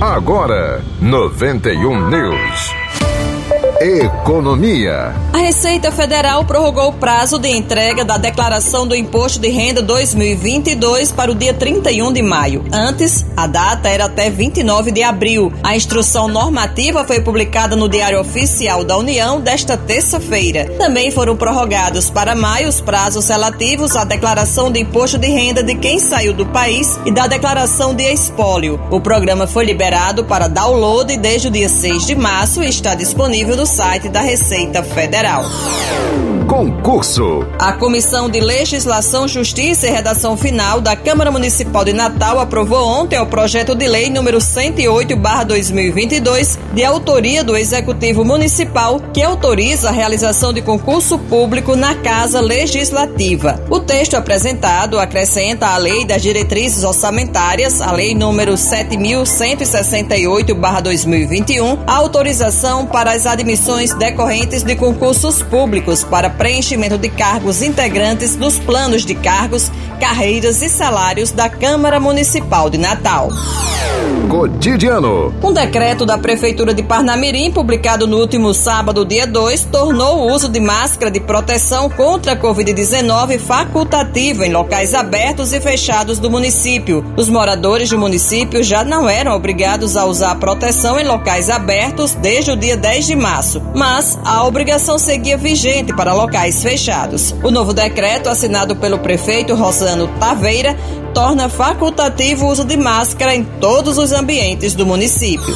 Agora, 91 News. Economia. A Receita Federal prorrogou o prazo de entrega da declaração do Imposto de Renda 2022 para o dia 31 de maio. Antes, a data era até 29 de abril. A instrução normativa foi publicada no Diário Oficial da União desta terça-feira. Também foram prorrogados para maio os prazos relativos à declaração de imposto de renda de quem saiu do país e da declaração de espólio. O programa foi liberado para download desde o dia 6 de março e está disponível no site da Receita Federal. Concurso. A Comissão de Legislação, Justiça e Redação Final da Câmara Municipal de Natal aprovou ontem o projeto de lei número 108/2022, de autoria do Executivo Municipal, que autoriza a realização de concurso público na Casa Legislativa. O texto apresentado acrescenta à Lei das Diretrizes Orçamentárias, a Lei número 7168/2021, a autorização para as admissões decorrentes de concursos públicos para preenchimento de cargos integrantes dos planos de cargos, carreiras e salários da Câmara Municipal de Natal. Cotidiano. Um decreto da Prefeitura de Parnamirim, publicado no último sábado, dia 2, tornou o uso de máscara de proteção contra a Covid-19 facultativo em locais abertos e fechados do município. Os moradores do município já não eram obrigados a usar proteção em locais abertos desde o dia 10 de março, mas a obrigação seguia vigente para locais fechados. O novo decreto, assinado pelo prefeito Rosano Taveira, torna facultativo o uso de máscara em todos os ambientes do município.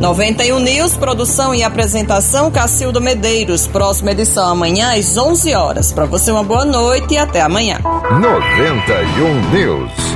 91 News, produção e apresentação Cacildo Medeiros. Próxima edição amanhã às 11 horas. Para você uma boa noite e até amanhã. 91 News.